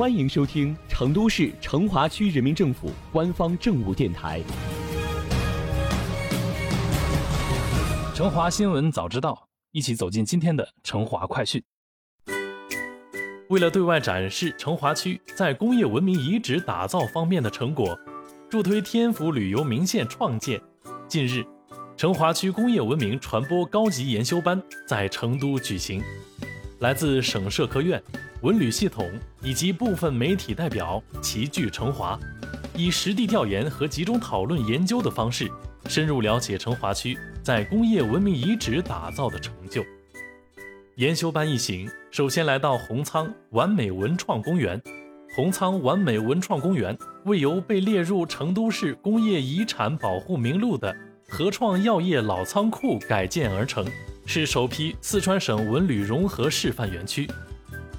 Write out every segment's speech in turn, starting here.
欢迎收听成都市成华区人民政府官方政务电台《成华新闻早知道》，一起走进今天的成华快讯。为了对外展示成华区在工业文明遗址打造方面的成果，助推天府旅游名县创建，近日，成华区工业文明传播高级研修班在成都举行。来自省社科院、文旅系统以及部分媒体代表齐聚成华，以实地调研和集中讨论研究的方式，深入了解成华区在工业文明遗址打造的成就。研修班一行首先来到红仓完美文创公园。红仓完美文创公园为由被列入成都市工业遗产保护名录的合创药业老仓库改建而成。是首批四川省文旅融合示范园区，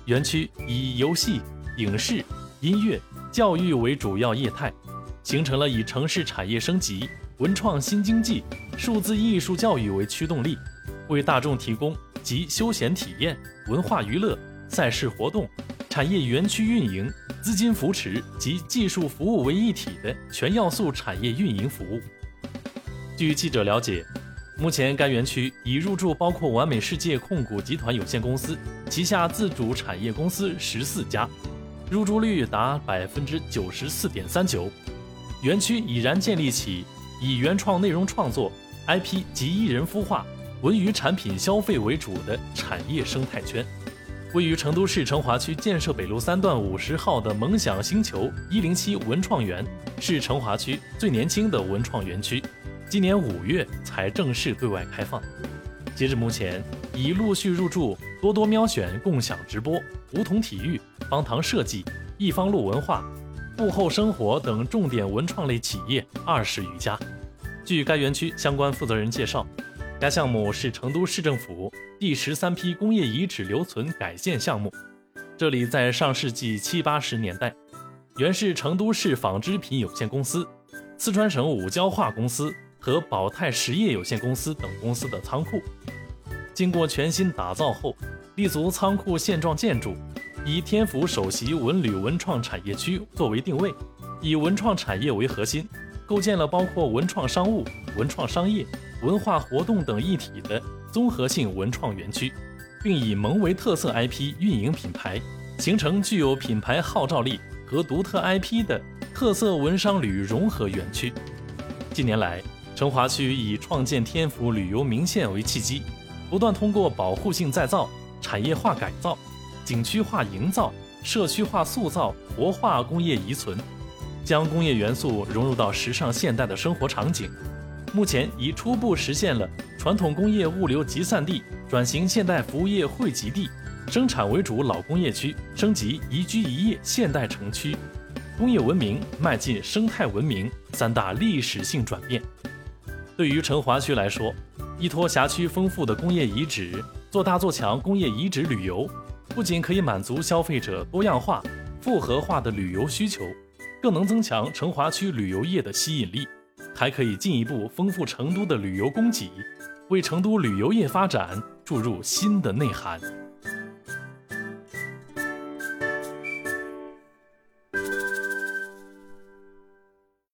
园区以游戏、影视、音乐、教育为主要业态，形成了以城市产业升级、文创新经济、数字艺术教育为驱动力，为大众提供集休闲体验、文化娱乐、赛事活动、产业园区运营、资金扶持及技术服务为一体的全要素产业运营服务。据记者了解。目前，该园区已入驻包括完美世界控股集团有限公司旗下自主产业公司十四家，入驻率达百分之九十四点三九。园区已然建立起以原创内容创作、IP 及艺人孵化、文娱产品消费为主的产业生态圈。位于成都市成华区建设北路三段五十号的梦想星球一零七文创园，是成华区最年轻的文创园区。今年五月才正式对外开放。截至目前，已陆续入驻多多喵选共享直播、梧桐体育、方糖设计、一方路文化、幕后生活等重点文创类企业二十余家。据该园区相关负责人介绍，该项目是成都市政府第十三批工业遗址留存改建项目。这里在上世纪七八十年代，原是成都市纺织品有限公司、四川省五交化公司。和宝泰实业有限公司等公司的仓库，经过全新打造后，立足仓库现状建筑，以天府首席文旅文创产业区作为定位，以文创产业为核心，构建了包括文创商务、文创商业、文化活动等一体的综合性文创园区，并以萌为特色 IP 运营品牌，形成具有品牌号召力和独特 IP 的特色文商旅融合园区。近年来，成华区以创建天府旅游名县为契机，不断通过保护性再造、产业化改造、景区化营造、社区化塑造，活化工业遗存，将工业元素融入到时尚现代的生活场景。目前已初步实现了传统工业物流集散地转型现代服务业汇集地、生产为主老工业区升级宜居宜业现代城区、工业文明迈进生态文明三大历史性转变。对于成华区来说，依托辖区丰富的工业遗址，做大做强工业遗址旅游，不仅可以满足消费者多样化、复合化的旅游需求，更能增强成华区旅游业的吸引力，还可以进一步丰富成都的旅游供给，为成都旅游业发展注入新的内涵。